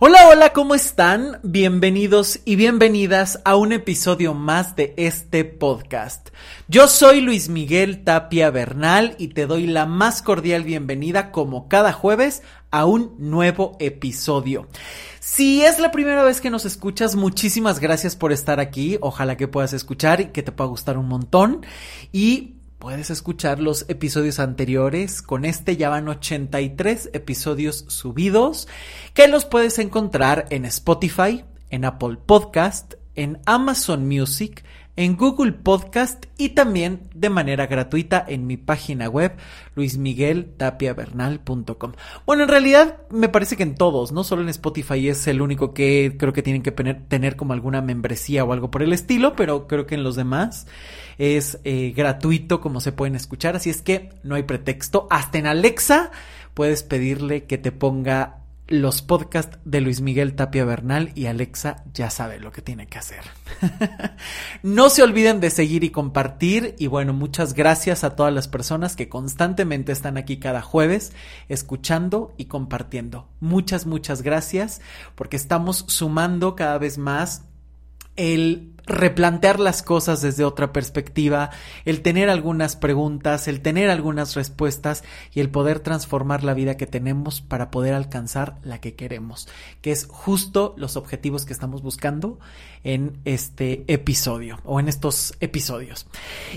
Hola, hola, ¿cómo están? Bienvenidos y bienvenidas a un episodio más de este podcast. Yo soy Luis Miguel Tapia Bernal y te doy la más cordial bienvenida como cada jueves a un nuevo episodio. Si es la primera vez que nos escuchas, muchísimas gracias por estar aquí. Ojalá que puedas escuchar y que te pueda gustar un montón. Y Puedes escuchar los episodios anteriores. Con este ya van 83 episodios subidos que los puedes encontrar en Spotify, en Apple Podcast, en Amazon Music, en Google Podcast y también de manera gratuita en mi página web luismigueltapiavernal.com. Bueno, en realidad me parece que en todos, no solo en Spotify es el único que creo que tienen que tener como alguna membresía o algo por el estilo, pero creo que en los demás es eh, gratuito como se pueden escuchar, así es que no hay pretexto. Hasta en Alexa puedes pedirle que te ponga los podcasts de Luis Miguel Tapia Bernal y Alexa ya sabe lo que tiene que hacer. no se olviden de seguir y compartir y bueno, muchas gracias a todas las personas que constantemente están aquí cada jueves escuchando y compartiendo. Muchas, muchas gracias porque estamos sumando cada vez más el replantear las cosas desde otra perspectiva, el tener algunas preguntas, el tener algunas respuestas y el poder transformar la vida que tenemos para poder alcanzar la que queremos, que es justo los objetivos que estamos buscando en este episodio o en estos episodios.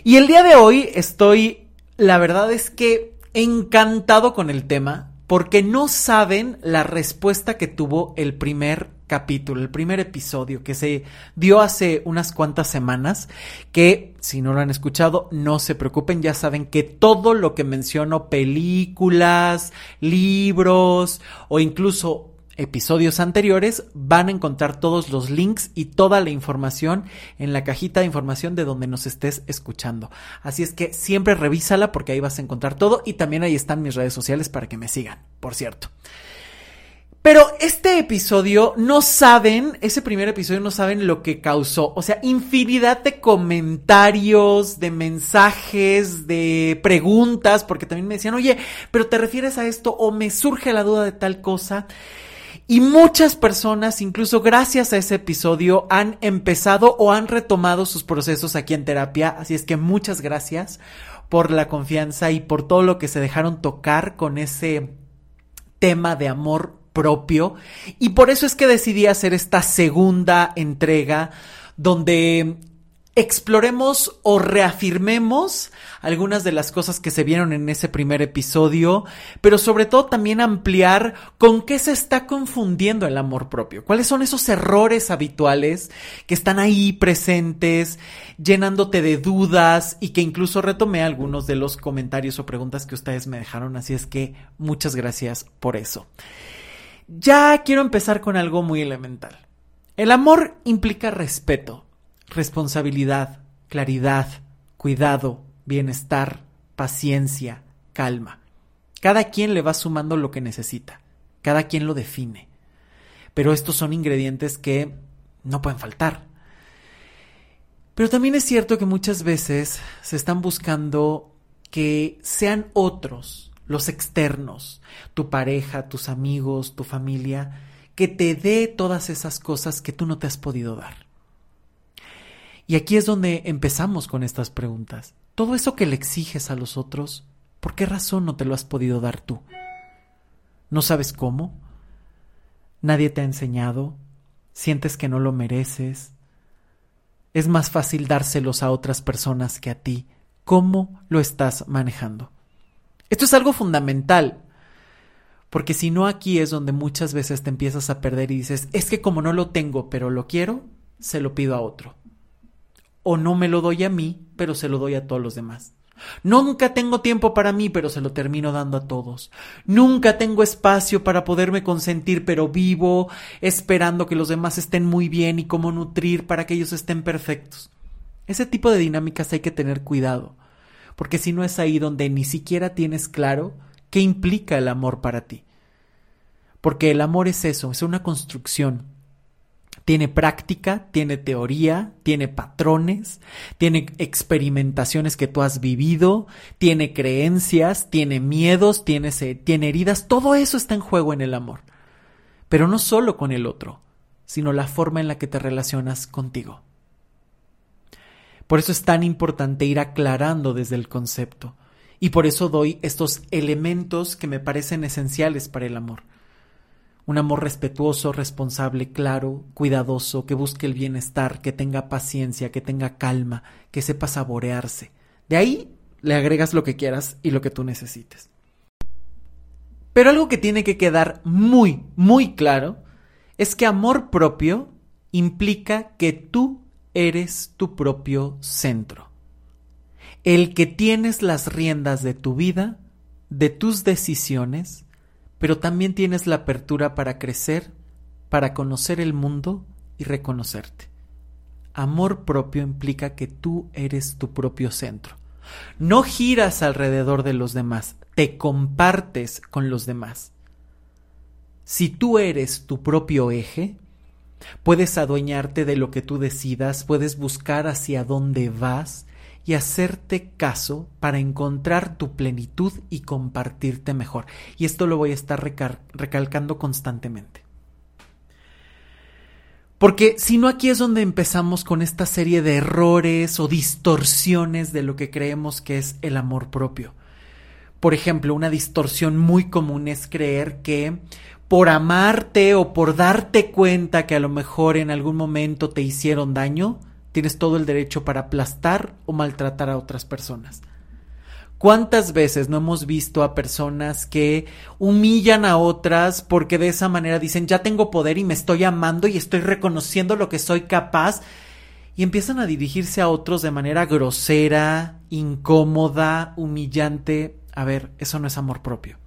Y el día de hoy estoy, la verdad es que encantado con el tema porque no saben la respuesta que tuvo el primer capítulo, el primer episodio que se dio hace unas cuantas semanas, que si no lo han escuchado, no se preocupen, ya saben que todo lo que menciono, películas, libros o incluso episodios anteriores, van a encontrar todos los links y toda la información en la cajita de información de donde nos estés escuchando. Así es que siempre revísala porque ahí vas a encontrar todo y también ahí están mis redes sociales para que me sigan, por cierto. Pero este episodio no saben, ese primer episodio no saben lo que causó. O sea, infinidad de comentarios, de mensajes, de preguntas, porque también me decían, oye, pero te refieres a esto o me surge la duda de tal cosa. Y muchas personas, incluso gracias a ese episodio, han empezado o han retomado sus procesos aquí en terapia. Así es que muchas gracias por la confianza y por todo lo que se dejaron tocar con ese tema de amor propio. Y por eso es que decidí hacer esta segunda entrega donde exploremos o reafirmemos algunas de las cosas que se vieron en ese primer episodio, pero sobre todo también ampliar con qué se está confundiendo el amor propio, cuáles son esos errores habituales que están ahí presentes, llenándote de dudas y que incluso retomé algunos de los comentarios o preguntas que ustedes me dejaron, así es que muchas gracias por eso. Ya quiero empezar con algo muy elemental. El amor implica respeto, responsabilidad, claridad, cuidado, bienestar, paciencia, calma. Cada quien le va sumando lo que necesita, cada quien lo define. Pero estos son ingredientes que no pueden faltar. Pero también es cierto que muchas veces se están buscando que sean otros los externos, tu pareja, tus amigos, tu familia, que te dé todas esas cosas que tú no te has podido dar. Y aquí es donde empezamos con estas preguntas. Todo eso que le exiges a los otros, ¿por qué razón no te lo has podido dar tú? ¿No sabes cómo? ¿Nadie te ha enseñado? ¿Sientes que no lo mereces? Es más fácil dárselos a otras personas que a ti. ¿Cómo lo estás manejando? Esto es algo fundamental. Porque si no aquí es donde muchas veces te empiezas a perder y dices, es que como no lo tengo, pero lo quiero, se lo pido a otro. O no me lo doy a mí, pero se lo doy a todos los demás. Nunca tengo tiempo para mí, pero se lo termino dando a todos. Nunca tengo espacio para poderme consentir, pero vivo esperando que los demás estén muy bien y cómo nutrir para que ellos estén perfectos. Ese tipo de dinámicas hay que tener cuidado porque si no es ahí donde ni siquiera tienes claro qué implica el amor para ti. Porque el amor es eso, es una construcción. Tiene práctica, tiene teoría, tiene patrones, tiene experimentaciones que tú has vivido, tiene creencias, tiene miedos, tiene, tiene heridas, todo eso está en juego en el amor. pero no solo con el otro, sino la forma en la que te relacionas contigo. Por eso es tan importante ir aclarando desde el concepto, y por eso doy estos elementos que me parecen esenciales para el amor. Un amor respetuoso, responsable, claro, cuidadoso, que busque el bienestar, que tenga paciencia, que tenga calma, que sepa saborearse. De ahí le agregas lo que quieras y lo que tú necesites. Pero algo que tiene que quedar muy, muy claro es que amor propio implica que tú eres tu propio centro. El que tienes las riendas de tu vida, de tus decisiones, pero también tienes la apertura para crecer, para conocer el mundo y reconocerte. Amor propio implica que tú eres tu propio centro. No giras alrededor de los demás, te compartes con los demás. Si tú eres tu propio eje, puedes adueñarte de lo que tú decidas, puedes buscar hacia dónde vas y hacerte caso para encontrar tu plenitud y compartirte mejor. Y esto lo voy a estar recalcando constantemente. Porque si no aquí es donde empezamos con esta serie de errores o distorsiones de lo que creemos que es el amor propio. Por ejemplo, una distorsión muy común es creer que por amarte o por darte cuenta que a lo mejor en algún momento te hicieron daño, tienes todo el derecho para aplastar o maltratar a otras personas. ¿Cuántas veces no hemos visto a personas que humillan a otras porque de esa manera dicen ya tengo poder y me estoy amando y estoy reconociendo lo que soy capaz y empiezan a dirigirse a otros de manera grosera, incómoda, humillante? A ver, eso no es amor propio.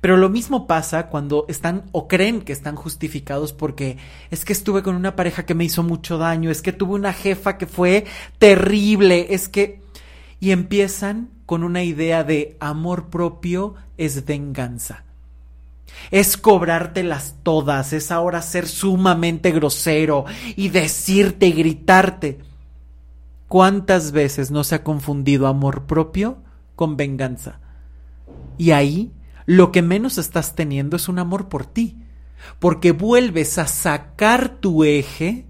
Pero lo mismo pasa cuando están o creen que están justificados porque es que estuve con una pareja que me hizo mucho daño, es que tuve una jefa que fue terrible, es que y empiezan con una idea de amor propio es venganza. Es cobrártelas todas, es ahora ser sumamente grosero y decirte y gritarte. ¿Cuántas veces no se ha confundido amor propio con venganza? Y ahí lo que menos estás teniendo es un amor por ti, porque vuelves a sacar tu eje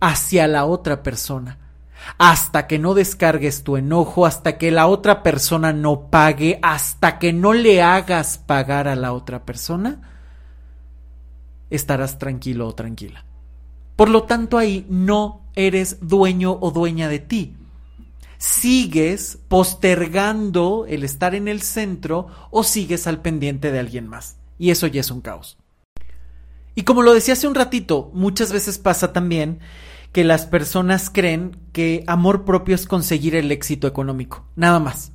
hacia la otra persona hasta que no descargues tu enojo, hasta que la otra persona no pague, hasta que no le hagas pagar a la otra persona, estarás tranquilo o tranquila. Por lo tanto, ahí no eres dueño o dueña de ti. Sigues postergando el estar en el centro o sigues al pendiente de alguien más. Y eso ya es un caos. Y como lo decía hace un ratito, muchas veces pasa también que las personas creen que amor propio es conseguir el éxito económico, nada más.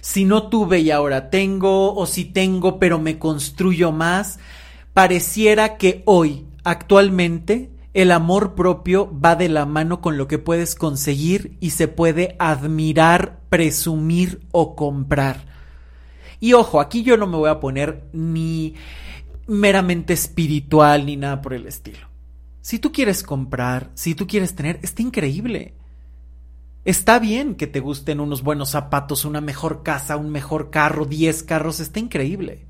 Si no tuve y ahora tengo, o si tengo pero me construyo más, pareciera que hoy, actualmente, el amor propio va de la mano con lo que puedes conseguir y se puede admirar, presumir o comprar. Y ojo, aquí yo no me voy a poner ni meramente espiritual ni nada por el estilo. Si tú quieres comprar, si tú quieres tener, está increíble. Está bien que te gusten unos buenos zapatos, una mejor casa, un mejor carro, 10 carros, está increíble.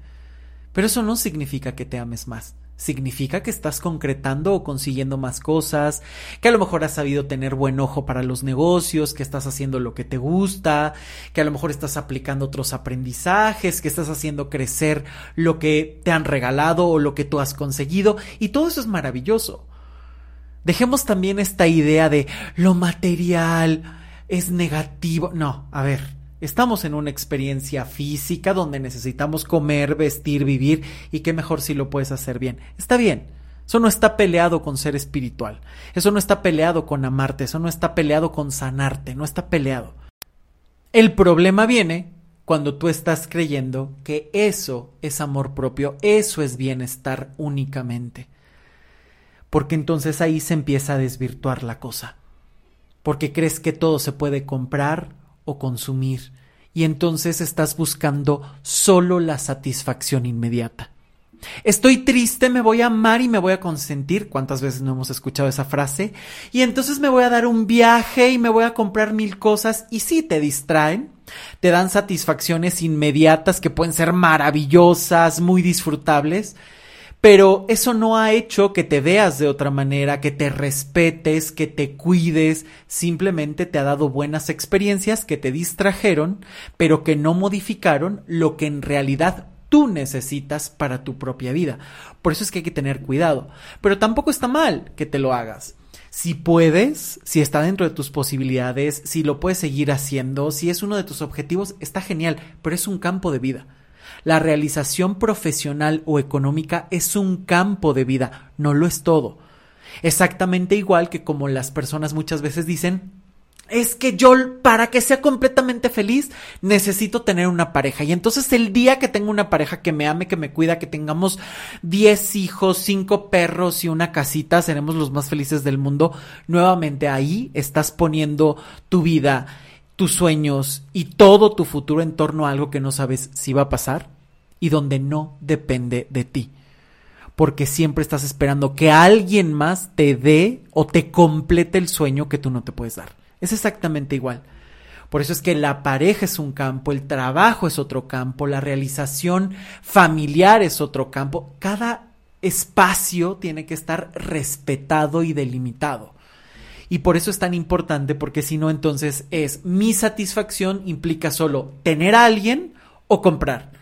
Pero eso no significa que te ames más. Significa que estás concretando o consiguiendo más cosas, que a lo mejor has sabido tener buen ojo para los negocios, que estás haciendo lo que te gusta, que a lo mejor estás aplicando otros aprendizajes, que estás haciendo crecer lo que te han regalado o lo que tú has conseguido, y todo eso es maravilloso. Dejemos también esta idea de lo material es negativo. No, a ver, estamos en una experiencia física donde necesitamos comer, vestir, vivir y qué mejor si lo puedes hacer bien. Está bien. Eso no está peleado con ser espiritual. Eso no está peleado con amarte. Eso no está peleado con sanarte. No está peleado. El problema viene cuando tú estás creyendo que eso es amor propio, eso es bienestar únicamente porque entonces ahí se empieza a desvirtuar la cosa, porque crees que todo se puede comprar o consumir, y entonces estás buscando solo la satisfacción inmediata. Estoy triste, me voy a amar y me voy a consentir. ¿Cuántas veces no hemos escuchado esa frase? Y entonces me voy a dar un viaje y me voy a comprar mil cosas y sí te distraen, te dan satisfacciones inmediatas que pueden ser maravillosas, muy disfrutables, Pero eso no ha hecho que te veas de otra manera, que te respetes, que te cuides, simplemente te ha dado buenas experiencias que te distrajeron, pero que no modificaron lo que en realidad tú necesitas para tu propia vida. Por eso es que hay que tener cuidado. Pero tampoco está mal que te lo hagas. Si puedes, si está dentro de tus posibilidades, si lo puedes seguir haciendo, si es uno de tus objetivos, está genial, pero es un campo de vida. La realización profesional o económica es un campo de vida, no lo es todo. Exactamente igual que como las personas muchas veces dicen, es que yo para que sea completamente feliz necesito tener una pareja. Y entonces el día que tengo una pareja que me ame, que me cuida, que tengamos 10 hijos, 5 perros y una casita, seremos los más felices del mundo. Nuevamente ahí estás poniendo tu vida, tus sueños y todo tu futuro en torno a algo que no sabes si va a pasar y donde no depende de ti. Porque siempre estás esperando que alguien más te dé o te complete el sueño que tú no te puedes dar. Es exactamente igual. Por eso es que la pareja es un campo, el trabajo es otro campo, la realización familiar es otro campo. Cada espacio tiene que estar respetado y delimitado. Y por eso es tan importante, porque si no, entonces es mi satisfacción implica solo tener a alguien o comprar.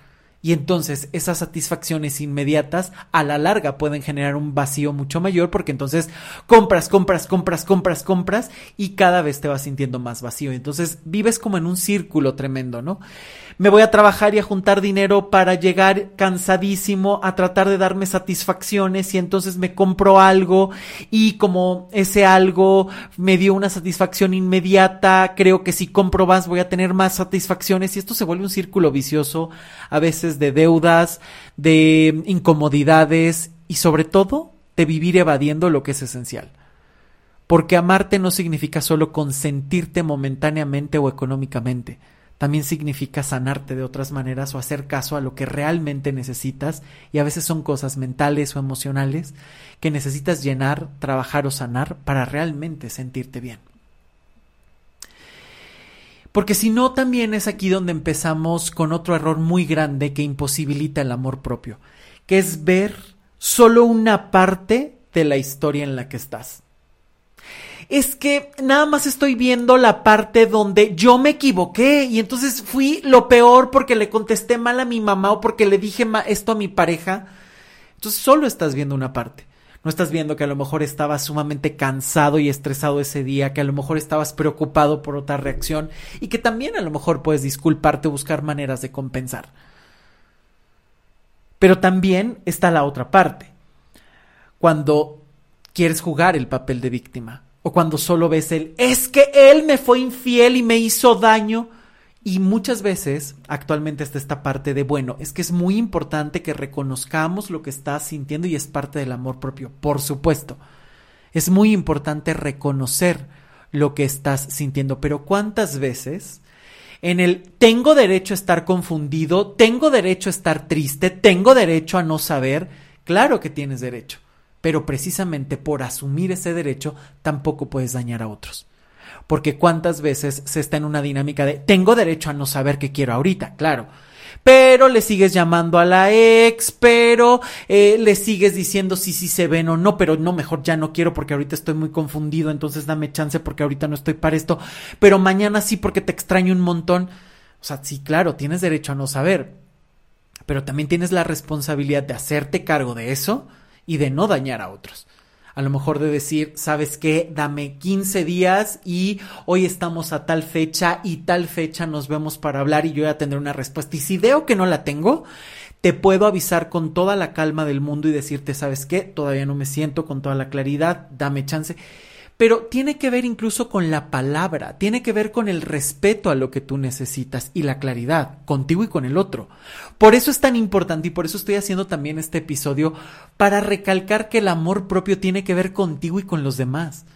Y entonces esas satisfacciones inmediatas a la larga pueden generar un vacío mucho mayor porque entonces compras, compras, compras, compras, compras y cada vez te vas sintiendo más vacío. Entonces vives como en un círculo tremendo, ¿no? me voy a trabajar y a juntar dinero para llegar cansadísimo a tratar de darme satisfacciones y entonces me compro algo y como ese algo me dio una satisfacción inmediata, creo que si compro más voy a tener más satisfacciones y esto se vuelve un círculo vicioso a veces de deudas, de incomodidades y sobre todo de vivir evadiendo lo que es esencial. Porque amarte no significa solo consentirte momentáneamente o económicamente también significa sanarte de otras maneras o hacer caso a lo que realmente necesitas y a veces son cosas mentales o emocionales que necesitas llenar, trabajar o sanar para realmente sentirte bien. Porque si no, también es aquí donde empezamos con otro error muy grande que imposibilita el amor propio, que es ver solo una parte de la historia en la que estás es que nada más estoy viendo la parte donde yo me equivoqué y entonces fui lo peor porque le contesté mal a mi mamá o porque le dije esto a mi pareja. Entonces solo estás viendo una parte. No estás viendo que a lo mejor estabas sumamente cansado y estresado ese día, que a lo mejor estabas preocupado por otra reacción y que también a lo mejor puedes disculparte o buscar maneras de compensar. Pero también está la otra parte. Cuando quieres jugar el papel de víctima o cuando solo ves el, es que él me fue infiel y me hizo daño. Y muchas veces, actualmente está esta parte de, bueno, es que es muy importante que reconozcamos lo que estás sintiendo y es parte del amor propio, por supuesto. Es muy importante reconocer lo que estás sintiendo, pero ¿cuántas veces en el tengo derecho a estar confundido, tengo derecho a estar triste, tengo derecho a no saber? Claro que tienes derecho pero precisamente por asumir ese derecho tampoco puedes dañar a otros. Porque cuántas veces se está en una dinámica de tengo derecho a no saber qué quiero ahorita, claro. Pero le sigues llamando a la ex, pero eh, le sigues diciendo si sí se ven o no, pero no, mejor ya no quiero porque ahorita estoy muy confundido, entonces dame chance porque ahorita no estoy para esto, pero mañana sí porque te extraño un montón. O sea, sí, claro, tienes derecho a no saber, pero también tienes la responsabilidad de hacerte cargo de eso y de no dañar a otros. A lo mejor de decir, ¿sabes qué? Dame 15 días y hoy estamos a tal fecha y tal fecha nos vemos para hablar y yo ya tendré una respuesta. Y si veo que no la tengo, te puedo avisar con toda la calma del mundo y decirte, ¿sabes qué? Todavía no me siento con toda la claridad, dame chance pero tiene que ver incluso con la palabra, tiene que ver con el respeto a lo que tú necesitas y la claridad contigo y con el otro. Por eso es tan importante y por eso estoy haciendo también este episodio para recalcar que el amor propio tiene que ver contigo y con los demás.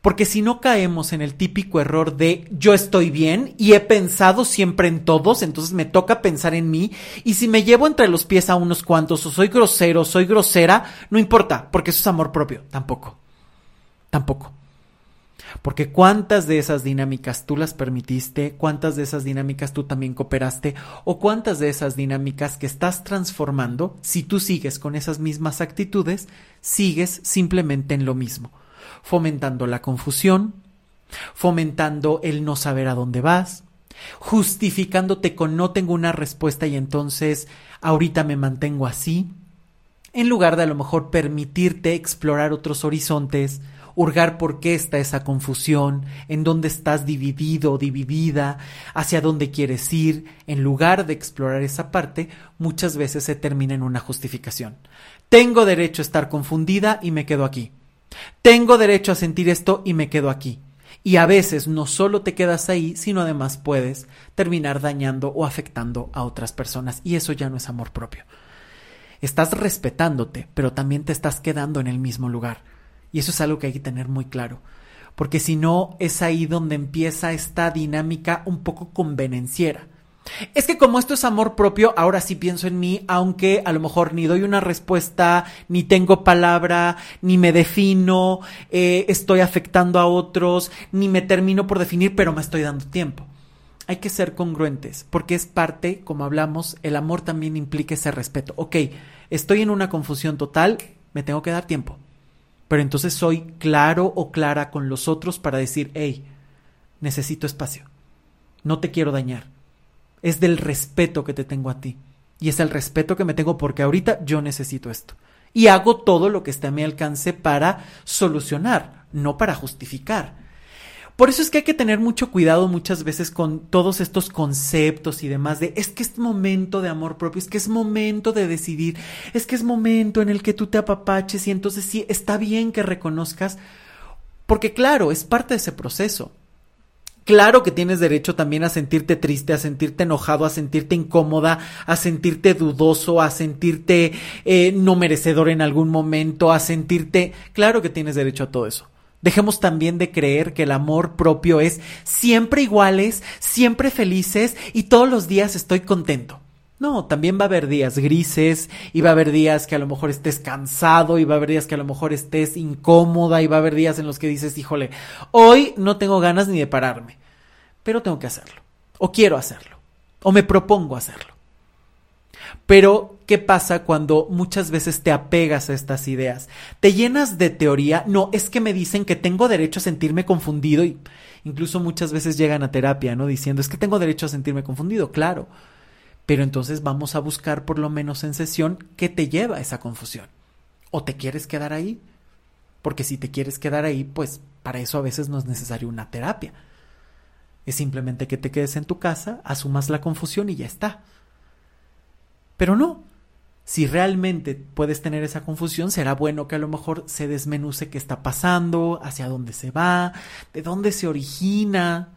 Porque si no caemos en el típico error de yo estoy bien y he pensado siempre en todos, entonces me toca pensar en mí, y si me llevo entre los pies a unos cuantos o soy grosero, soy grosera, no importa, porque eso es amor propio, tampoco. Tampoco. Porque cuántas de esas dinámicas tú las permitiste, cuántas de esas dinámicas tú también cooperaste, o cuántas de esas dinámicas que estás transformando, si tú sigues con esas mismas actitudes, sigues simplemente en lo mismo, fomentando la confusión, fomentando el no saber a dónde vas, justificándote con no tengo una respuesta y entonces ahorita me mantengo así, en lugar de a lo mejor permitirte explorar otros horizontes, hurgar por qué está esa confusión, en dónde estás dividido o dividida, hacia dónde quieres ir, en lugar de explorar esa parte, muchas veces se termina en una justificación. Tengo derecho a estar confundida y me quedo aquí. Tengo derecho a sentir esto y me quedo aquí. Y a veces no solo te quedas ahí, sino además puedes terminar dañando o afectando a otras personas. Y eso ya no es amor propio. Estás respetándote, pero también te estás quedando en el mismo lugar. Y eso es algo que hay que tener muy claro. Porque si no, es ahí donde empieza esta dinámica un poco convenenciera. Es que como esto es amor propio, ahora sí pienso en mí, aunque a lo mejor ni doy una respuesta, ni tengo palabra, ni me defino, eh, estoy afectando a otros, ni me termino por definir, pero me estoy dando tiempo. Hay que ser congruentes, porque es parte, como hablamos, el amor también implica ese respeto. Ok, estoy en una confusión total, me tengo que dar tiempo pero entonces soy claro o clara con los otros para decir, hey, necesito espacio, no te quiero dañar. Es del respeto que te tengo a ti. Y es el respeto que me tengo porque ahorita yo necesito esto. Y hago todo lo que esté a mi alcance para solucionar, no para justificar. Por eso es que hay que tener mucho cuidado muchas veces con todos estos conceptos y demás de es que es momento de amor propio, es que es momento de decidir, es que es momento en el que tú te apapaches y entonces sí, está bien que reconozcas, porque claro, es parte de ese proceso. Claro que tienes derecho también a sentirte triste, a sentirte enojado, a sentirte incómoda, a sentirte dudoso, a sentirte eh, no merecedor en algún momento, a sentirte... Claro que tienes derecho a todo eso. Dejemos también de creer que el amor propio es siempre iguales, siempre felices y todos los días estoy contento. No, también va a haber días grises y va a haber días que a lo mejor estés cansado y va a haber días que a lo mejor estés incómoda y va a haber días en los que dices, híjole, hoy no tengo ganas ni de pararme, pero tengo que hacerlo, o quiero hacerlo, o me propongo hacerlo. Pero, ¿qué pasa cuando muchas veces te apegas a estas ideas? Te llenas de teoría, no, es que me dicen que tengo derecho a sentirme confundido y incluso muchas veces llegan a terapia, ¿no? Diciendo, es que tengo derecho a sentirme confundido, claro. Pero entonces vamos a buscar por lo menos en sesión qué te lleva a esa confusión. ¿O te quieres quedar ahí? Porque si te quieres quedar ahí, pues para eso a veces no es necesario una terapia. Es simplemente que te quedes en tu casa, asumas la confusión y ya está. Pero no. Si realmente puedes tener esa confusión, será bueno que a lo mejor se desmenuce qué está pasando, hacia dónde se va, de dónde se origina,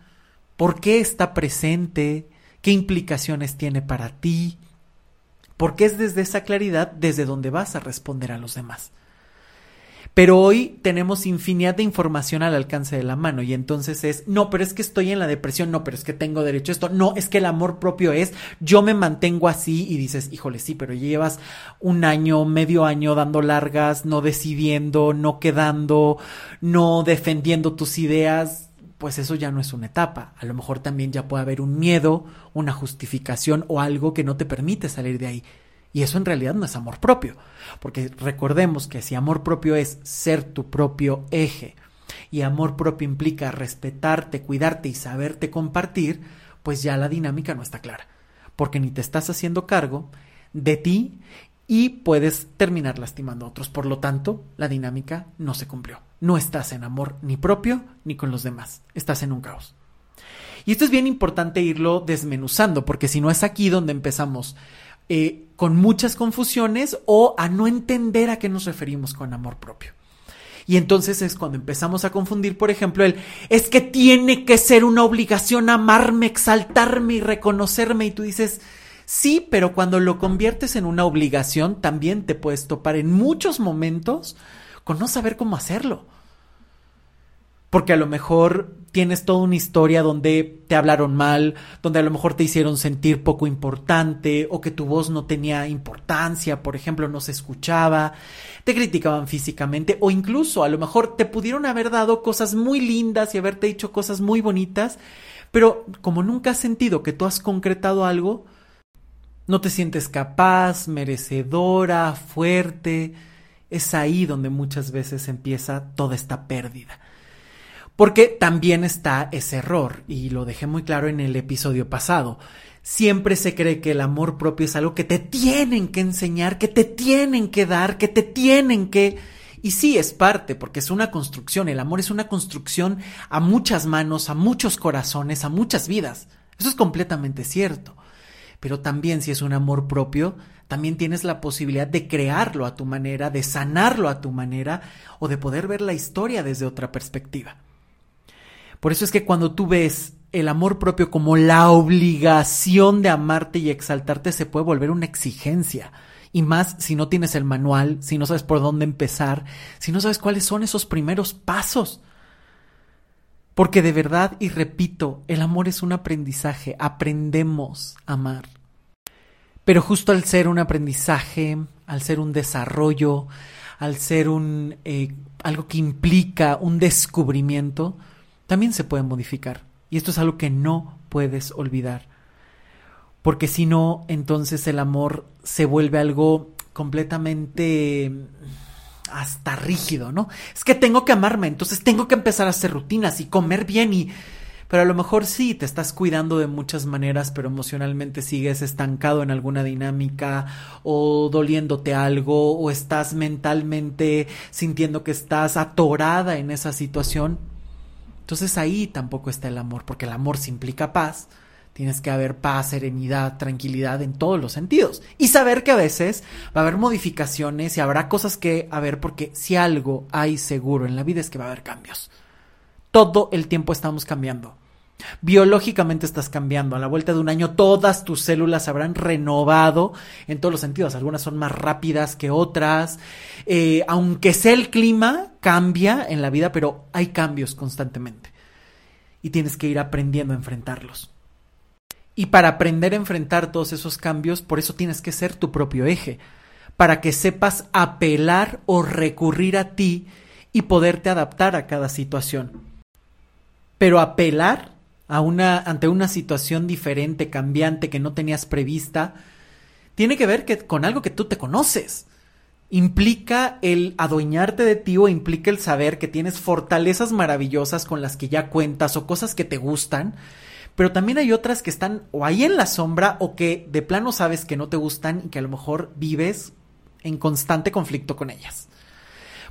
por qué está presente, qué implicaciones tiene para ti, porque es desde esa claridad desde donde vas a responder a los demás. Pero hoy tenemos infinidad de información al alcance de la mano y entonces es, no, pero es que estoy en la depresión, no, pero es que tengo derecho a esto, no, es que el amor propio es, yo me mantengo así y dices, híjole, sí, pero llevas un año, medio año dando largas, no decidiendo, no quedando, no defendiendo tus ideas, pues eso ya no es una etapa. A lo mejor también ya puede haber un miedo, una justificación o algo que no te permite salir de ahí. Y eso en realidad no es amor propio, porque recordemos que si amor propio es ser tu propio eje y amor propio implica respetarte, cuidarte y saberte compartir, pues ya la dinámica no está clara, porque ni te estás haciendo cargo de ti y puedes terminar lastimando a otros. Por lo tanto, la dinámica no se cumplió. No estás en amor ni propio ni con los demás, estás en un caos. Y esto es bien importante irlo desmenuzando, porque si no es aquí donde empezamos eh, con muchas confusiones o a no entender a qué nos referimos con amor propio. Y entonces es cuando empezamos a confundir, por ejemplo, el es que tiene que ser una obligación amarme, exaltarme y reconocerme. Y tú dices, sí, pero cuando lo conviertes en una obligación, también te puedes topar en muchos momentos con no saber cómo hacerlo. Porque a lo mejor tienes toda una historia donde te hablaron mal, donde a lo mejor te hicieron sentir poco importante o que tu voz no tenía importancia, por ejemplo, no se escuchaba, te criticaban físicamente o incluso a lo mejor te pudieron haber dado cosas muy lindas y haberte dicho cosas muy bonitas, pero como nunca has sentido que tú has concretado algo, no te sientes capaz, merecedora, fuerte, es ahí donde muchas veces empieza toda esta pérdida. Porque también está ese error, y lo dejé muy claro en el episodio pasado. Siempre se cree que el amor propio es algo que te tienen que enseñar, que te tienen que dar, que te tienen que... Y sí, es parte, porque es una construcción. El amor es una construcción a muchas manos, a muchos corazones, a muchas vidas. Eso es completamente cierto. Pero también si es un amor propio, también tienes la posibilidad de crearlo a tu manera, de sanarlo a tu manera o de poder ver la historia desde otra perspectiva. Por eso es que cuando tú ves el amor propio como la obligación de amarte y exaltarte, se puede volver una exigencia. Y más si no tienes el manual, si no sabes por dónde empezar, si no sabes cuáles son esos primeros pasos. Porque de verdad, y repito, el amor es un aprendizaje, aprendemos a amar. Pero justo al ser un aprendizaje, al ser un desarrollo, al ser un eh, algo que implica un descubrimiento, también se puede modificar. Y esto es algo que no puedes olvidar. Porque si no, entonces el amor se vuelve algo completamente mm, hasta rígido, ¿no? Es que tengo que amarme, entonces tengo que empezar a hacer rutinas y comer bien y... Pero a lo mejor sí, te estás cuidando de muchas maneras, pero emocionalmente sigues estancado en alguna dinámica o doliéndote algo o estás mentalmente sintiendo que estás atorada en esa situación entonces ahí tampoco está el amor, porque el amor se implica paz. Tienes que haber paz, serenidad, tranquilidad en todos los sentidos. Y saber que a veces va a haber modificaciones y habrá cosas que haber, porque si algo hay seguro en la vida es que va a haber cambios. Todo el tiempo estamos cambiando. Biológicamente estás cambiando. A la vuelta de un año todas tus células habrán renovado en todos los sentidos. Algunas son más rápidas que otras. Eh, aunque sea el clima, cambia en la vida, pero hay cambios constantemente. Y tienes que ir aprendiendo a enfrentarlos. Y para aprender a enfrentar todos esos cambios, por eso tienes que ser tu propio eje. Para que sepas apelar o recurrir a ti y poderte adaptar a cada situación. Pero apelar ante una situación diferente, cambiante, que no tenías prevista, tiene que ver que, con algo que tú te conoces. Implica el adueñarte de ti o implica el saber que tienes fortalezas maravillosas con las que ya cuentas o cosas que te gustan, pero también hay otras que están o ahí en la sombra o que de plano sabes que no te gustan y que a lo mejor vives en constante conflicto con ellas.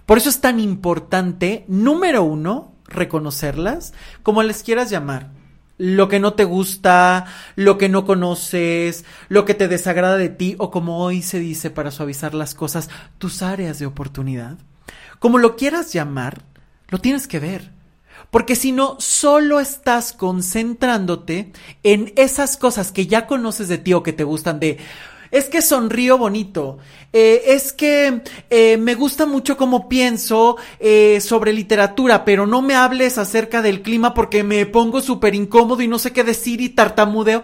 Por eso es tan importante, número uno, reconocerlas, como les quieras llamar lo que no te gusta, lo que no conoces, lo que te desagrada de ti o como hoy se dice para suavizar las cosas, tus áreas de oportunidad. Como lo quieras llamar, lo tienes que ver. Porque si no, solo estás concentrándote en esas cosas que ya conoces de ti o que te gustan de, es que sonrío bonito, eh, es que eh, me gusta mucho cómo pienso eh, sobre literatura, pero no me hables acerca del clima porque me pongo súper incómodo y no sé qué decir y tartamudeo.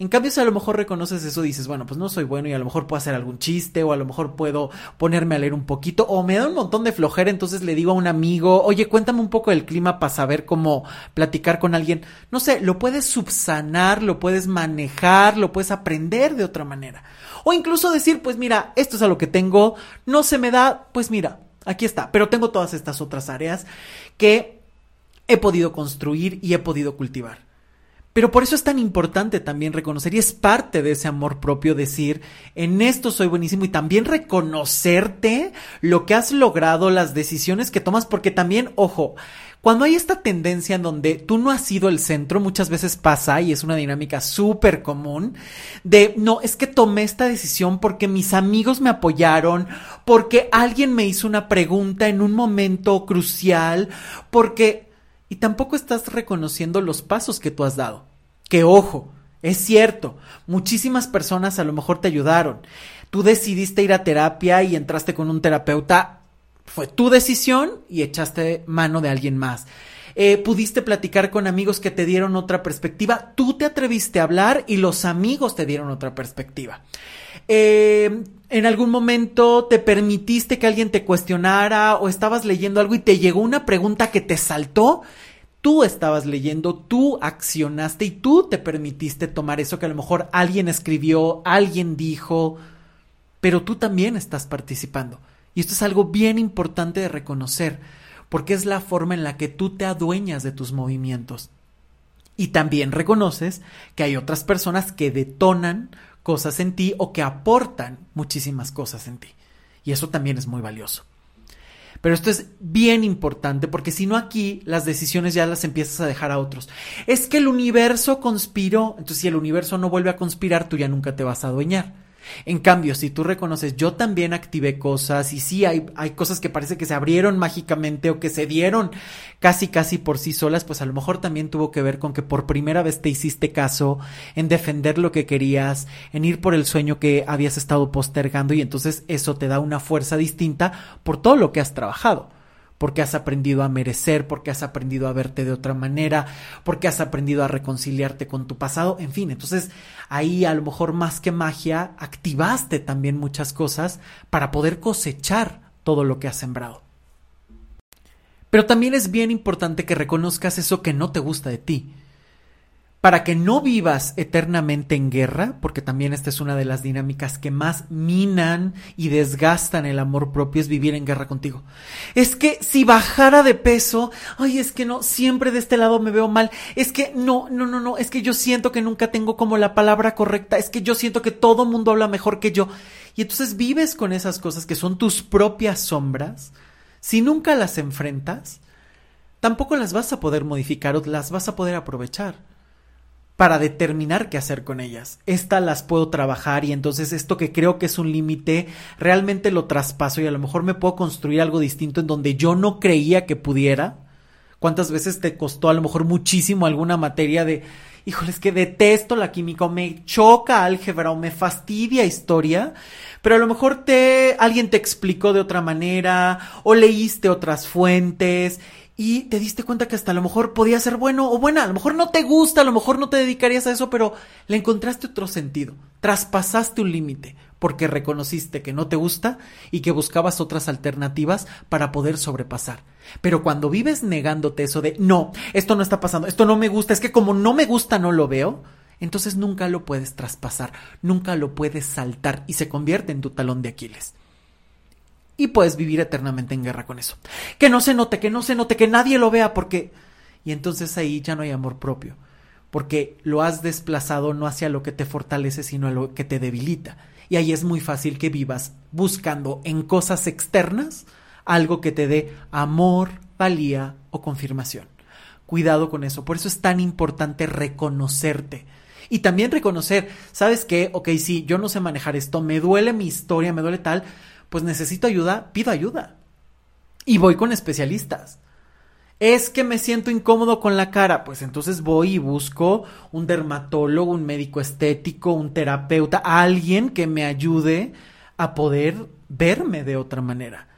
En cambio, si a lo mejor reconoces eso, dices, bueno, pues no soy bueno y a lo mejor puedo hacer algún chiste o a lo mejor puedo ponerme a leer un poquito o me da un montón de flojera, entonces le digo a un amigo, oye, cuéntame un poco del clima para saber cómo platicar con alguien. No sé, lo puedes subsanar, lo puedes manejar, lo puedes aprender de otra manera. O incluso decir, pues mira, esto es a lo que tengo, no se me da, pues mira, aquí está, pero tengo todas estas otras áreas que he podido construir y he podido cultivar. Pero por eso es tan importante también reconocer, y es parte de ese amor propio decir, en esto soy buenísimo, y también reconocerte lo que has logrado, las decisiones que tomas, porque también, ojo, cuando hay esta tendencia en donde tú no has sido el centro, muchas veces pasa, y es una dinámica súper común, de, no, es que tomé esta decisión porque mis amigos me apoyaron, porque alguien me hizo una pregunta en un momento crucial, porque y tampoco estás reconociendo los pasos que tú has dado. Que ojo, es cierto, muchísimas personas a lo mejor te ayudaron. Tú decidiste ir a terapia y entraste con un terapeuta. Fue tu decisión y echaste mano de alguien más. eh, pudiste platicar con amigos que te dieron otra perspectiva, tú te atreviste a hablar y los amigos te dieron otra perspectiva. Eh, en algún momento te permitiste que alguien te cuestionara o estabas leyendo algo y te llegó una pregunta que te saltó. Tú estabas leyendo, tú accionaste y tú te permitiste tomar eso que a lo mejor alguien escribió, alguien dijo, pero tú también estás participando. Y esto es algo bien importante de reconocer, porque es la forma en la que tú te adueñas de tus movimientos. Y también reconoces que hay otras personas que detonan cosas en ti o que aportan muchísimas cosas en ti. Y eso también es muy valioso. Pero esto es bien importante porque si no aquí las decisiones ya las empiezas a dejar a otros. Es que el universo conspiró, entonces si el universo no vuelve a conspirar, tú ya nunca te vas a adueñar. En cambio, si tú reconoces, yo también activé cosas y sí hay, hay cosas que parece que se abrieron mágicamente o que se dieron casi casi por sí solas, pues a lo mejor también tuvo que ver con que por primera vez te hiciste caso en defender lo que querías, en ir por el sueño que habías estado postergando y entonces eso te da una fuerza distinta por todo lo que has trabajado porque has aprendido a merecer, porque has aprendido a verte de otra manera, porque has aprendido a reconciliarte con tu pasado, en fin, entonces ahí a lo mejor más que magia, activaste también muchas cosas para poder cosechar todo lo que has sembrado. Pero también es bien importante que reconozcas eso que no te gusta de ti para que no vivas eternamente en guerra, porque también esta es una de las dinámicas que más minan y desgastan el amor propio, es vivir en guerra contigo. Es que si bajara de peso, ay, es que no, siempre de este lado me veo mal, es que no, no, no, no, es que yo siento que nunca tengo como la palabra correcta, es que yo siento que todo mundo habla mejor que yo. Y entonces vives con esas cosas que son tus propias sombras, si nunca las enfrentas, tampoco las vas a poder modificar o las vas a poder aprovechar para determinar qué hacer con ellas. Estas las puedo trabajar y entonces esto que creo que es un límite, realmente lo traspaso y a lo mejor me puedo construir algo distinto en donde yo no creía que pudiera. ¿Cuántas veces te costó a lo mejor muchísimo alguna materia de, híjole, es que detesto la química o me choca álgebra o me fastidia historia, pero a lo mejor te, alguien te explicó de otra manera o leíste otras fuentes y te diste cuenta que hasta a lo mejor podía ser bueno o buena, a lo mejor no te gusta, a lo mejor no te dedicarías a eso, pero le encontraste otro sentido, traspasaste un límite porque reconociste que no te gusta y que buscabas otras alternativas para poder sobrepasar. Pero cuando vives negándote eso de no, esto no está pasando, esto no me gusta, es que como no me gusta no lo veo, entonces nunca lo puedes traspasar, nunca lo puedes saltar y se convierte en tu talón de Aquiles y puedes vivir eternamente en guerra con eso. Que no se note, que no se note, que nadie lo vea porque... Y entonces ahí ya no hay amor propio, porque lo has desplazado no hacia lo que te fortalece, sino a lo que te debilita. Y ahí es muy fácil que vivas buscando en cosas externas algo que te dé amor, valía o confirmación. Cuidado con eso. Por eso es tan importante reconocerte. Y también reconocer, ¿sabes qué? Ok, sí, yo no sé manejar esto, me duele mi historia, me duele tal, pues necesito ayuda, pido ayuda. Y voy con especialistas. Es que me siento incómodo con la cara, pues entonces voy y busco un dermatólogo, un médico estético, un terapeuta, alguien que me ayude a poder verme de otra manera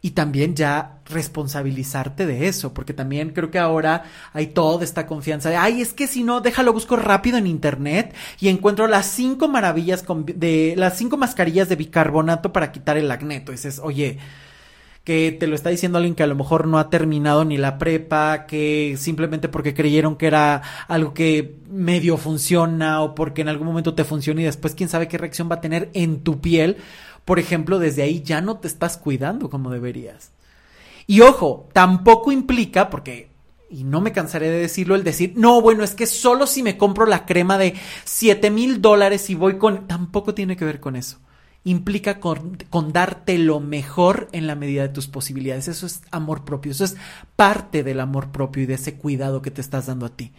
y también ya responsabilizarte de eso, porque también creo que ahora hay toda esta confianza de, ay, es que si no, déjalo, busco rápido en internet y encuentro las cinco maravillas de las cinco mascarillas de bicarbonato para quitar el acné. Entonces, oye, que te lo está diciendo alguien que a lo mejor no ha terminado ni la prepa, que simplemente porque creyeron que era algo que medio funciona o porque en algún momento te funciona y después quién sabe qué reacción va a tener en tu piel por ejemplo, desde ahí ya no te estás cuidando como deberías. Y ojo, tampoco implica, porque, y no me cansaré de decirlo, el decir, no, bueno, es que solo si me compro la crema de 7 mil dólares y voy con... Tampoco tiene que ver con eso. Implica con, con darte lo mejor en la medida de tus posibilidades. Eso es amor propio. Eso es parte del amor propio y de ese cuidado que te estás dando a ti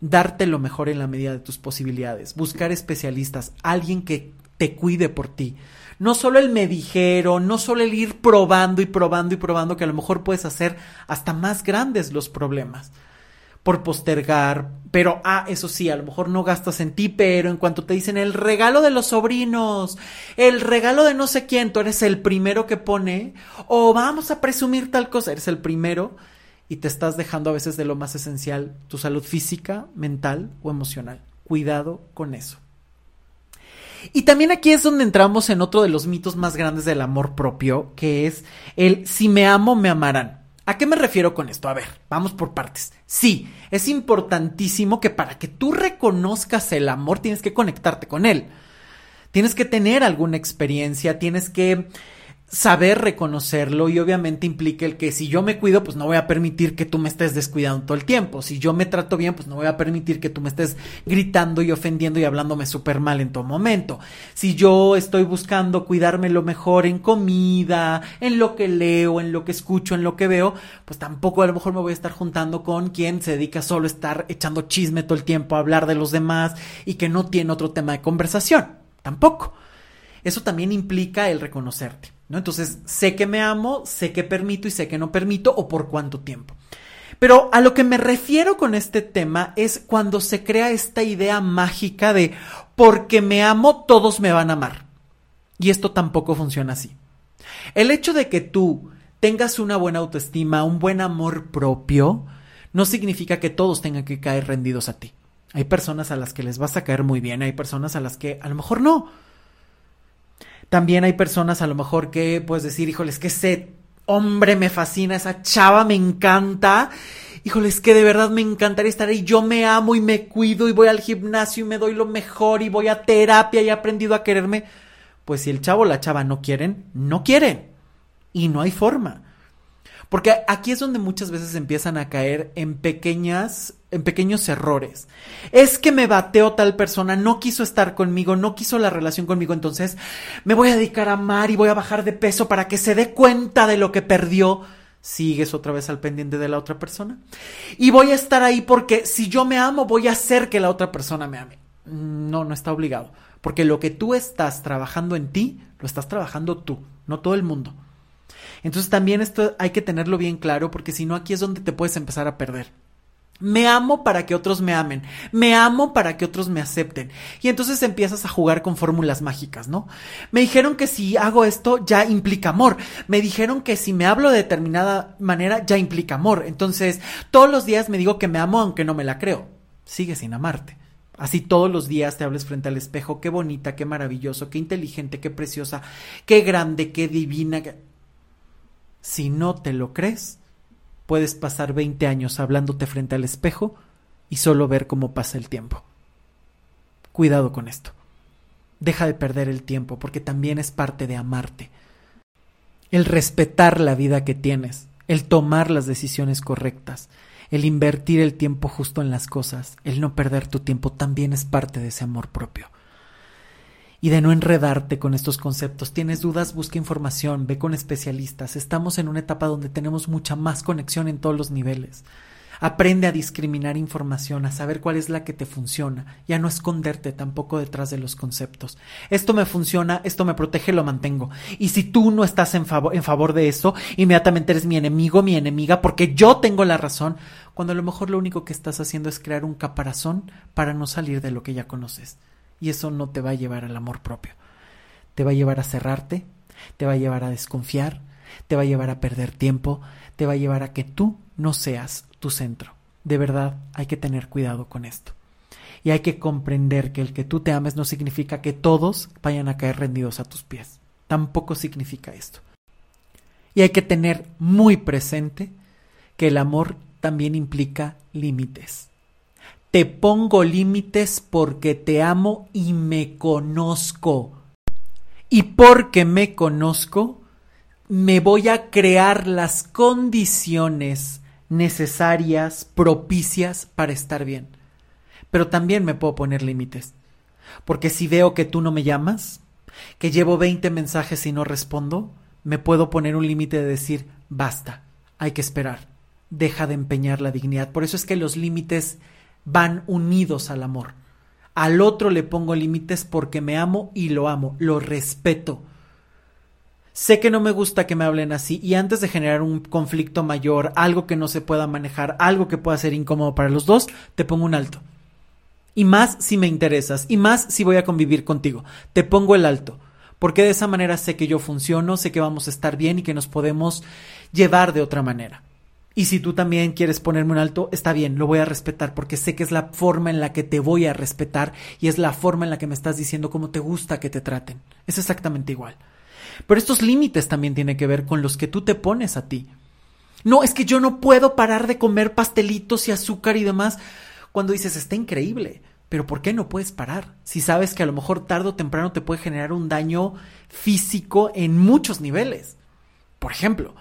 darte lo mejor en la medida de tus posibilidades, buscar especialistas, alguien que te cuide por ti, no solo el me dijeron, no solo el ir probando y probando y probando, que a lo mejor puedes hacer hasta más grandes los problemas por postergar, pero ah, eso sí, a lo mejor no gastas en ti, pero en cuanto te dicen el regalo de los sobrinos, el regalo de no sé quién, tú eres el primero que pone, o vamos a presumir tal cosa, eres el primero y te estás dejando a veces de lo más esencial, tu salud física, mental o emocional. Cuidado con eso. Y también aquí es donde entramos en otro de los mitos más grandes del amor propio, que es el si me amo, me amarán. ¿A qué me refiero con esto? A ver, vamos por partes. Sí, es importantísimo que para que tú reconozcas el amor tienes que conectarte con él. Tienes que tener alguna experiencia, tienes que saber reconocerlo y obviamente implica el que si yo me cuido, pues no voy a permitir que tú me estés descuidando todo el tiempo. Si yo me trato bien, pues no voy a permitir que tú me estés gritando y ofendiendo y hablándome súper mal en todo momento. Si yo estoy buscando cuidarme lo mejor en comida, en lo que leo, en lo que escucho, en lo que veo, pues tampoco a lo mejor me voy a estar juntando con quien se dedica solo a estar echando chisme todo el tiempo, a hablar de los demás y que no tiene otro tema de conversación. Tampoco. Eso también implica el reconocerte. Entonces, sé que me amo, sé que permito y sé que no permito o por cuánto tiempo. Pero a lo que me refiero con este tema es cuando se crea esta idea mágica de porque me amo, todos me van a amar. Y esto tampoco funciona así. El hecho de que tú tengas una buena autoestima, un buen amor propio, no significa que todos tengan que caer rendidos a ti. Hay personas a las que les vas a caer muy bien, hay personas a las que a lo mejor no. También hay personas a lo mejor que puedes decir, híjoles, que ese hombre me fascina, esa chava me encanta. Híjoles, que de verdad me encantaría estar ahí. Yo me amo y me cuido y voy al gimnasio y me doy lo mejor y voy a terapia y he aprendido a quererme. Pues si el chavo o la chava no quieren, no quieren. Y no hay forma. Porque aquí es donde muchas veces empiezan a caer en pequeñas, en pequeños errores. Es que me bateó tal persona, no quiso estar conmigo, no quiso la relación conmigo, entonces me voy a dedicar a amar y voy a bajar de peso para que se dé cuenta de lo que perdió. Sigues otra vez al pendiente de la otra persona. Y voy a estar ahí porque si yo me amo, voy a hacer que la otra persona me ame. No, no está obligado. Porque lo que tú estás trabajando en ti, lo estás trabajando tú, no todo el mundo. Entonces también esto hay que tenerlo bien claro porque si no aquí es donde te puedes empezar a perder. Me amo para que otros me amen. Me amo para que otros me acepten. Y entonces empiezas a jugar con fórmulas mágicas, ¿no? Me dijeron que si hago esto ya implica amor. Me dijeron que si me hablo de determinada manera ya implica amor. Entonces, todos los días me digo que me amo aunque no me la creo. Sigue sin amarte. Así todos los días te hables frente al espejo, qué bonita, qué maravilloso, qué inteligente, qué preciosa, qué grande, qué divina. Si no te lo crees, puedes pasar 20 años hablándote frente al espejo y solo ver cómo pasa el tiempo. Cuidado con esto. Deja de perder el tiempo porque también es parte de amarte. El respetar la vida que tienes, el tomar las decisiones correctas, el invertir el tiempo justo en las cosas, el no perder tu tiempo también es parte de ese amor propio y de no enredarte con estos conceptos. Tienes dudas, busca información, ve con especialistas. Estamos en una etapa donde tenemos mucha más conexión en todos los niveles. Aprende a discriminar información, a saber cuál es la que te funciona y a no esconderte tampoco detrás de los conceptos. Esto me funciona, esto me protege, lo mantengo. Y si tú no estás en favor, de eso, inmediatamente eres mi enemigo, mi enemiga, porque yo tengo la razón, cuando a lo mejor lo único que estás haciendo es crear un caparazón para no salir de lo que ya conoces. Y eso no te va a llevar al amor propio. Te va a llevar a cerrarte, te va a llevar a desconfiar, te va a llevar a perder tiempo, te va a llevar a que tú no seas tu centro. De verdad, hay que tener cuidado con esto. Y hay que comprender que el que tú te ames no significa que todos vayan a caer rendidos a tus pies. Tampoco significa esto. Y hay que tener muy presente que el amor también implica límites. Te pongo límites porque te amo y me conozco. Y porque me conozco, me voy a crear las condiciones necesarias, propicias para estar bien. Pero también me puedo poner límites. Porque si veo que tú no me llamas, que llevo 20 mensajes y no respondo, me puedo poner un límite de decir, basta, hay que esperar, deja de empeñar la dignidad. Por eso es que los límites van unidos al amor. Al otro le pongo límites porque me amo y lo amo, lo respeto. Sé que no me gusta que me hablen así y antes de generar un conflicto mayor, algo que no se pueda manejar, algo que pueda ser incómodo para los dos, te pongo un alto. Y más si me interesas, y más si voy a convivir contigo. Te pongo el alto, porque de esa manera sé que yo funciono, sé que vamos a estar bien y que nos podemos llevar de otra manera. Y si tú también quieres ponerme un alto, está bien, lo voy a respetar porque sé que es la forma en la que te voy a respetar y es la forma en la que me estás diciendo cómo te gusta que te traten. Es exactamente igual. Pero estos límites también tienen que ver con los que tú te pones a ti. No, es que yo no puedo parar de comer pastelitos y azúcar y demás. Cuando dices, está increíble, pero ¿por qué no puedes parar? Si sabes que a lo mejor tarde o temprano te puede generar un daño físico en muchos niveles. Por ejemplo,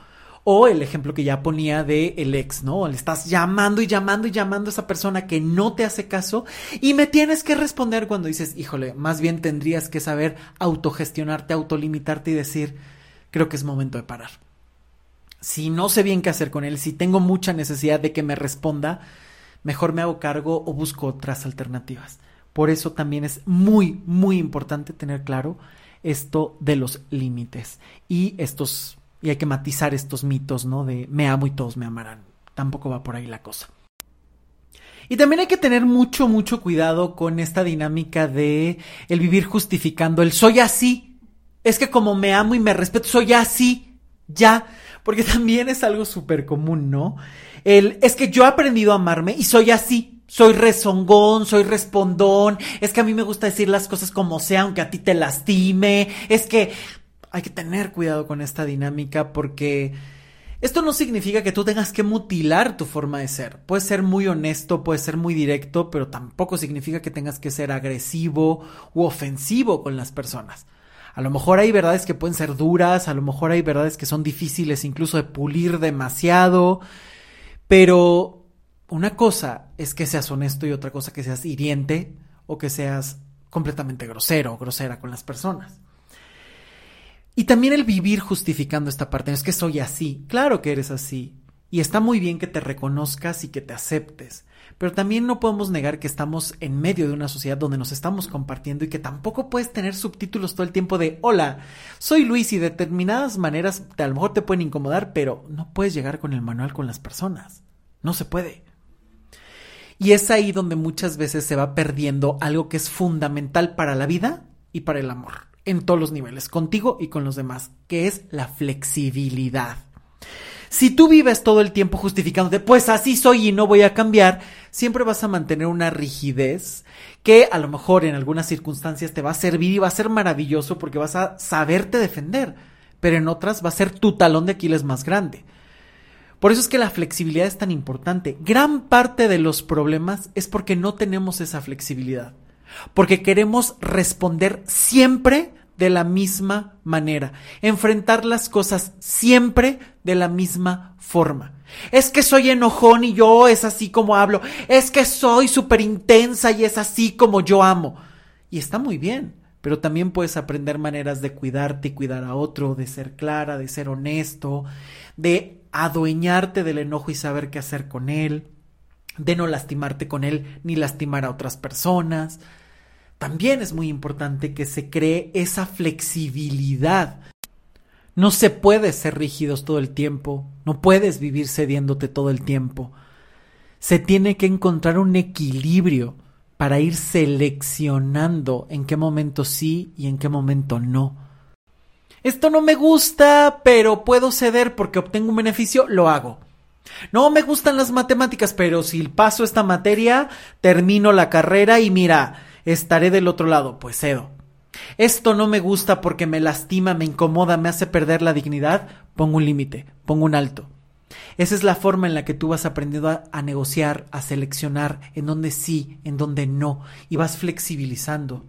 o el ejemplo que ya ponía de el ex, ¿no? Le estás llamando y llamando y llamando a esa persona que no te hace caso y me tienes que responder cuando dices, híjole, más bien tendrías que saber autogestionarte, autolimitarte y decir, creo que es momento de parar. Si no sé bien qué hacer con él, si tengo mucha necesidad de que me responda, mejor me hago cargo o busco otras alternativas. Por eso también es muy, muy importante tener claro esto de los límites y estos y hay que matizar estos mitos, ¿no? De me amo y todos me amarán. Tampoco va por ahí la cosa. Y también hay que tener mucho, mucho cuidado con esta dinámica de el vivir justificando el soy así. Es que como me amo y me respeto, soy así. Ya. Porque también es algo súper común, ¿no? El, es que yo he aprendido a amarme y soy así. Soy rezongón, soy respondón. Es que a mí me gusta decir las cosas como sea, aunque a ti te lastime. Es que hay que tener cuidado con esta dinámica porque esto no significa que tú tengas que mutilar tu forma de ser. Puedes ser muy honesto, puedes ser muy directo, pero tampoco significa que tengas que ser agresivo u ofensivo con las personas. A lo mejor hay verdades que pueden ser duras, a lo mejor hay verdades que son difíciles incluso de pulir demasiado, pero una cosa es que seas honesto y otra cosa que seas hiriente o que seas completamente grosero o grosera con las personas. Y también el vivir justificando esta parte. Es que soy así. Claro que eres así. Y está muy bien que te reconozcas y que te aceptes. Pero también no podemos negar que estamos en medio de una sociedad donde nos estamos compartiendo y que tampoco puedes tener subtítulos todo el tiempo de hola, soy Luis y determinadas maneras a lo mejor te pueden incomodar, pero no puedes llegar con el manual con las personas. No se puede. Y es ahí donde muchas veces se va perdiendo algo que es fundamental para la vida y para el amor en todos los niveles, contigo y con los demás, que es la flexibilidad. Si tú vives todo el tiempo justificándote, pues así soy y no voy a cambiar, siempre vas a mantener una rigidez que a lo mejor en algunas circunstancias te va a servir y va a ser maravilloso porque vas a saberte defender, pero en otras va a ser tu talón de Aquiles más grande. Por eso es que la flexibilidad es tan importante. Gran parte de los problemas es porque no tenemos esa flexibilidad porque queremos responder siempre de la misma manera, enfrentar las cosas siempre de la misma forma. Es que soy enojón y yo es así como hablo, es que soy súper intensa y es así como yo amo. Y está muy bien, pero también puedes aprender maneras de cuidarte y cuidar a otro, de ser clara, de ser honesto, de adueñarte del enojo y saber qué hacer con él, de no lastimarte con él ni lastimar a otras personas también es muy importante que se cree esa flexibilidad. No se puede ser rígidos todo el tiempo, no puedes vivir cediéndote todo el tiempo. Se tiene que encontrar un equilibrio para ir seleccionando en qué momento sí y en qué momento no. Esto no me gusta, pero puedo ceder porque obtengo un beneficio, lo hago. No me gustan las matemáticas, pero si paso esta materia, termino la carrera y mira, estaré del otro lado, pues cedo. Esto no me gusta porque me lastima, me incomoda, me hace perder la dignidad, pongo un límite, pongo un alto. Esa es la forma en la que tú vas aprendiendo a, negociar, a seleccionar en donde sí, en donde no, y vas flexibilizando.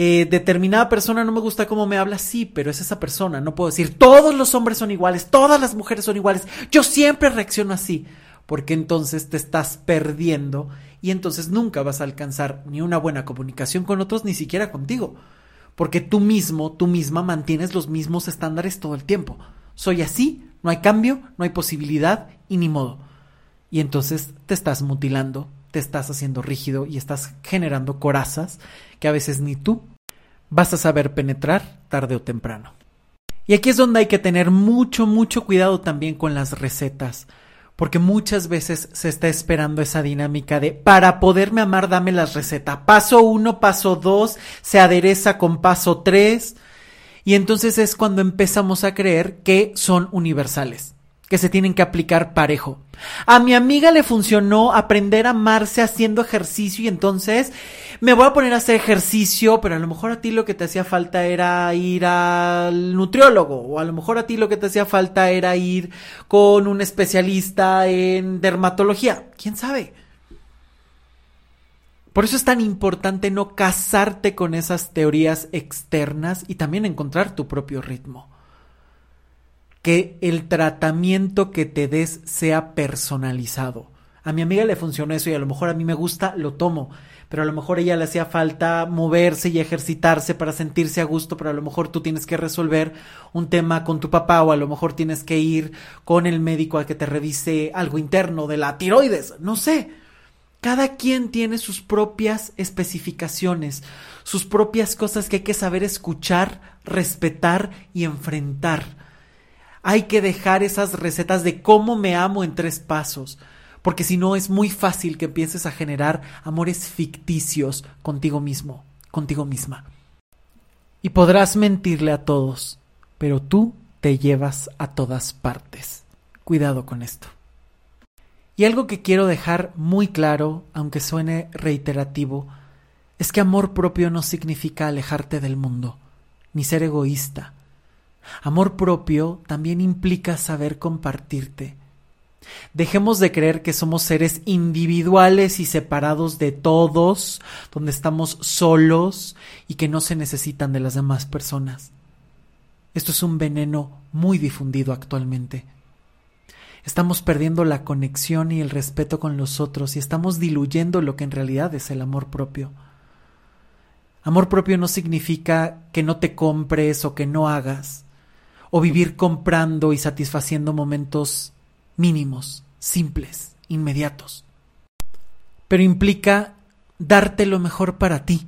Eh, determinada persona no me gusta cómo me habla, sí, pero es esa persona. No puedo decir todos los hombres son iguales, todas las mujeres son iguales. Yo siempre reacciono así, porque entonces te estás perdiendo y entonces nunca vas a alcanzar ni una buena comunicación con otros, ni siquiera contigo, porque tú mismo, tú misma mantienes los mismos estándares todo el tiempo. Soy así, no hay cambio, no hay posibilidad y ni modo. Y entonces te estás mutilando, te estás haciendo rígido y estás generando corazas que a veces ni tú vas a saber penetrar tarde o temprano. Y aquí es donde hay que tener mucho, mucho cuidado también con las recetas porque muchas veces se está esperando esa dinámica de para poderme amar dame las recetas. Paso uno, paso dos, se adereza con paso tres. Y entonces es cuando empezamos a creer que son universales. Que se tienen que aplicar parejo. A mi amiga le funcionó aprender a amarse haciendo ejercicio y entonces me voy a poner a hacer ejercicio, pero a lo mejor a ti lo que te hacía falta era ir al nutriólogo o a lo mejor a ti lo que te hacía falta era ir con un especialista en dermatología. ¿Quién sabe? Por eso es tan importante no casarte con esas teorías externas y también encontrar tu propio ritmo que el tratamiento que te des sea personalizado. A mi amiga le funcionó eso y a lo mejor a mí me gusta, lo tomo, pero a lo mejor a ella le hacía falta moverse y ejercitarse para sentirse a gusto, pero a lo mejor tú tienes que resolver un tema con tu papá o a lo mejor tienes que ir con el médico a que te revise algo interno de la tiroides, no sé. Cada quien tiene sus propias especificaciones, sus propias cosas que hay que saber escuchar, respetar y enfrentar. Hay que dejar esas recetas de cómo me amo en tres pasos, porque si no es muy fácil que empieces a generar amores ficticios contigo mismo, contigo misma. Y podrás mentirle a todos, pero tú te llevas a todas partes. Cuidado con esto. Y algo que quiero dejar muy claro, aunque suene reiterativo, es que amor propio no significa alejarte del mundo, ni ser egoísta, Amor propio también implica saber compartirte. Dejemos de creer que somos seres individuales y separados de todos, donde estamos solos y que no se necesitan de las demás personas. Esto es un veneno muy difundido actualmente. Estamos perdiendo la conexión y el respeto con los otros y estamos diluyendo lo que en realidad es el amor propio. Amor propio no significa que no te compres o que no hagas o vivir comprando y satisfaciendo momentos mínimos, simples, inmediatos. Pero implica darte lo mejor para ti.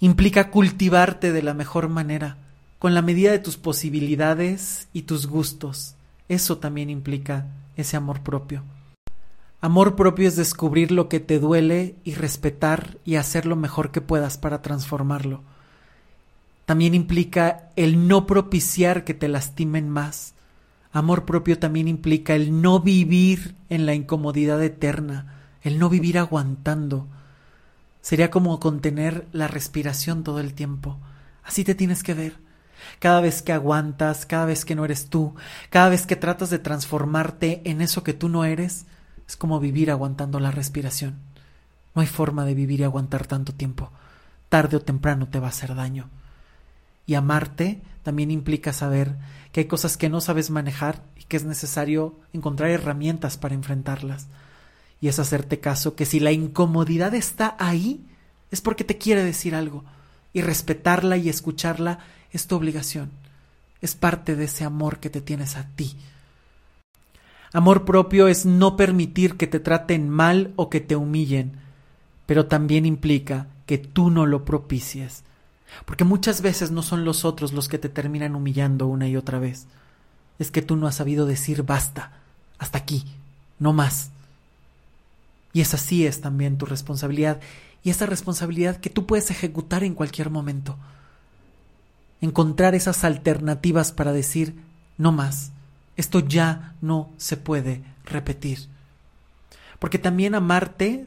Implica cultivarte de la mejor manera, con la medida de tus posibilidades y tus gustos. Eso también implica ese amor propio. Amor propio es descubrir lo que te duele y respetar y hacer lo mejor que puedas para transformarlo también implica el no propiciar que te lastimen más. Amor propio también implica el no vivir en la incomodidad eterna, el no vivir aguantando. Sería como contener la respiración todo el tiempo. Así te tienes que ver. Cada vez que aguantas, cada vez que no eres tú, cada vez que tratas de transformarte en eso que tú no eres, es como vivir aguantando la respiración. No hay forma de vivir y aguantar tanto tiempo. Tarde o temprano te va a hacer daño. Y amarte también implica saber que hay cosas que no sabes manejar y que es necesario encontrar herramientas para enfrentarlas. Y es hacerte caso que si la incomodidad está ahí, es porque te quiere decir algo. Y respetarla y escucharla es tu obligación. Es parte de ese amor que te tienes a ti. Amor propio es no permitir que te traten mal o que te humillen, pero también implica que tú no lo propicies. Porque muchas veces no son los otros los que te terminan humillando una y otra vez. Es que tú no has sabido decir basta, hasta aquí, no más. Y esa sí es también tu responsabilidad, y esa responsabilidad que tú puedes ejecutar en cualquier momento. Encontrar esas alternativas para decir no más, esto ya no se puede repetir. Porque también amarte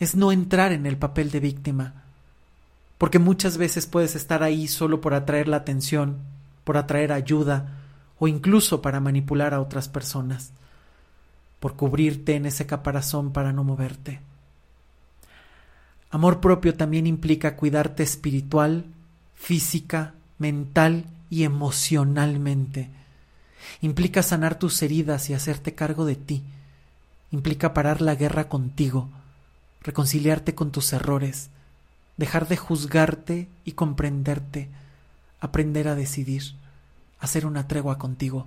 es no entrar en el papel de víctima porque muchas veces puedes estar ahí solo por atraer la atención, por atraer ayuda o incluso para manipular a otras personas, por cubrirte en ese caparazón para no moverte. Amor propio también implica cuidarte espiritual, física, mental y emocionalmente. Implica sanar tus heridas y hacerte cargo de ti. Implica parar la guerra contigo, reconciliarte con tus errores, dejar de juzgarte y comprenderte, aprender a decidir, hacer una tregua contigo,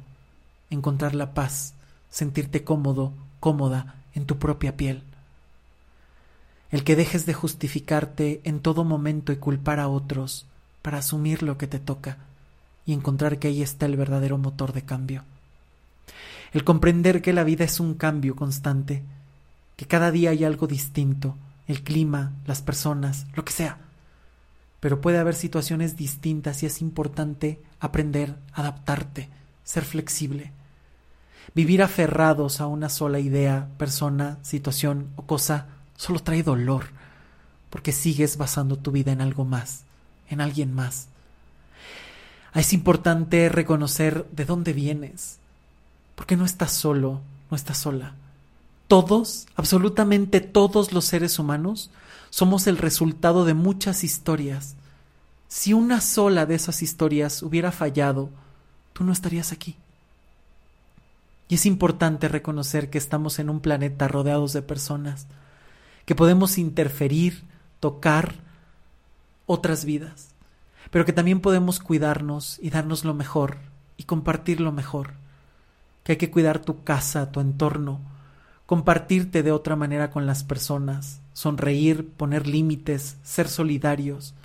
encontrar la paz, sentirte cómodo, cómoda en tu propia piel. El que dejes de justificarte en todo momento y culpar a otros para asumir lo que te toca y encontrar que ahí está el verdadero motor de cambio. El comprender que la vida es un cambio constante, que cada día hay algo distinto, el clima, las personas, lo que sea. Pero puede haber situaciones distintas y es importante aprender, adaptarte, ser flexible. Vivir aferrados a una sola idea, persona, situación o cosa solo trae dolor, porque sigues basando tu vida en algo más, en alguien más. Es importante reconocer de dónde vienes, porque no estás solo, no estás sola. Todos, absolutamente todos los seres humanos, somos el resultado de muchas historias. Si una sola de esas historias hubiera fallado, tú no estarías aquí. Y es importante reconocer que estamos en un planeta rodeados de personas, que podemos interferir, tocar otras vidas, pero que también podemos cuidarnos y darnos lo mejor y compartir lo mejor, que hay que cuidar tu casa, tu entorno, compartirte de otra manera con las personas, sonreír, poner límites, ser solidarios,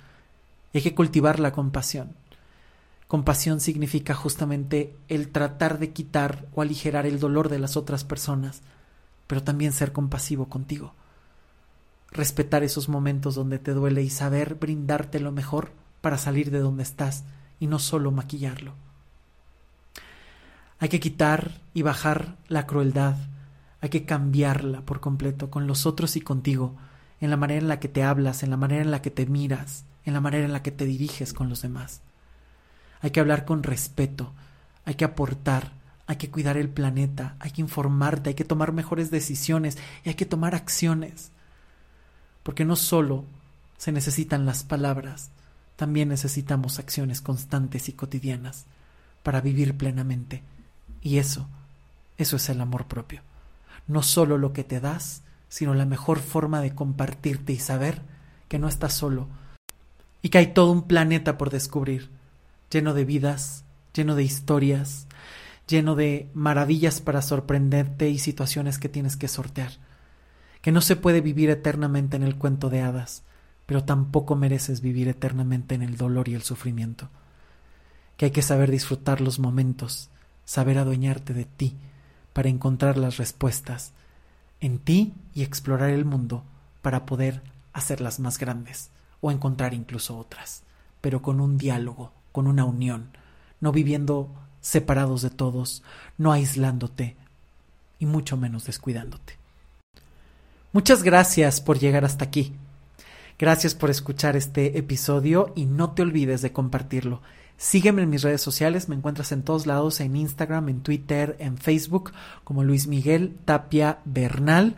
hay que cultivar la compasión. Compasión significa justamente el tratar de quitar o aligerar el dolor de las otras personas, pero también ser compasivo contigo. Respetar esos momentos donde te duele y saber brindarte lo mejor para salir de donde estás y no solo maquillarlo. Hay que quitar y bajar la crueldad, hay que cambiarla por completo con los otros y contigo, en la manera en la que te hablas, en la manera en la que te miras, en la manera en la que te diriges con los demás hay que hablar con respeto, hay que aportar, hay que cuidar el planeta, hay que informarte, hay que tomar mejores decisiones y hay que tomar acciones. Porque no solo se necesitan las palabras, también necesitamos acciones constantes y cotidianas para vivir plenamente. Y eso, eso es el amor propio. No solo lo que te das, sino la mejor forma de compartirte y saber que no estás solo y que hay todo un planeta por descubrir lleno de vidas, lleno de historias, lleno de maravillas para sorprenderte y situaciones que tienes que sortear. Que no se puede vivir eternamente en el cuento de hadas, pero tampoco mereces vivir eternamente en el dolor y el sufrimiento. Que hay que saber disfrutar los momentos, saber adueñarte de ti, para encontrar las respuestas en ti y explorar el mundo para poder hacerlas más grandes o encontrar incluso otras, pero con un diálogo con una unión, no viviendo separados de todos, no aislándote y mucho menos descuidándote. Muchas gracias por llegar hasta aquí. Gracias por escuchar este episodio y no te olvides de compartirlo. Sígueme en mis redes sociales, me encuentras en todos lados, en Instagram, en Twitter, en Facebook, como Luis Miguel Tapia Bernal.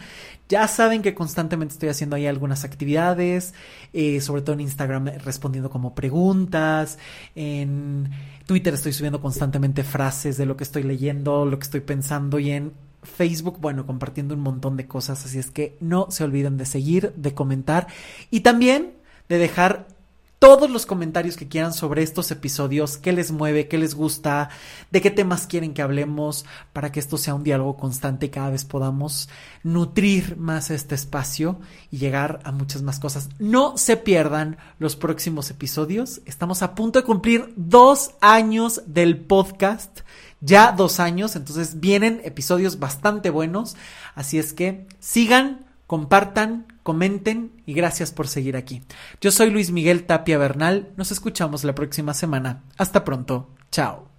Ya saben que constantemente estoy haciendo ahí algunas actividades, eh, sobre todo en Instagram respondiendo como preguntas, en Twitter estoy subiendo constantemente frases de lo que estoy leyendo, lo que estoy pensando y en Facebook, bueno, compartiendo un montón de cosas, así es que no se olviden de seguir, de comentar y también de dejar todos los comentarios que quieran sobre estos episodios, qué les mueve, qué les gusta, de qué temas quieren que hablemos, para que esto sea un diálogo constante y cada vez podamos nutrir más este espacio y llegar a muchas más cosas. No se pierdan los próximos episodios. Estamos a punto de cumplir dos años del podcast. Ya dos años, entonces vienen episodios bastante buenos. Así es que sigan, compartan, comenten y gracias por seguir aquí. Yo soy Luis Miguel Tapia Bernal, nos escuchamos la próxima semana. Hasta pronto, chao.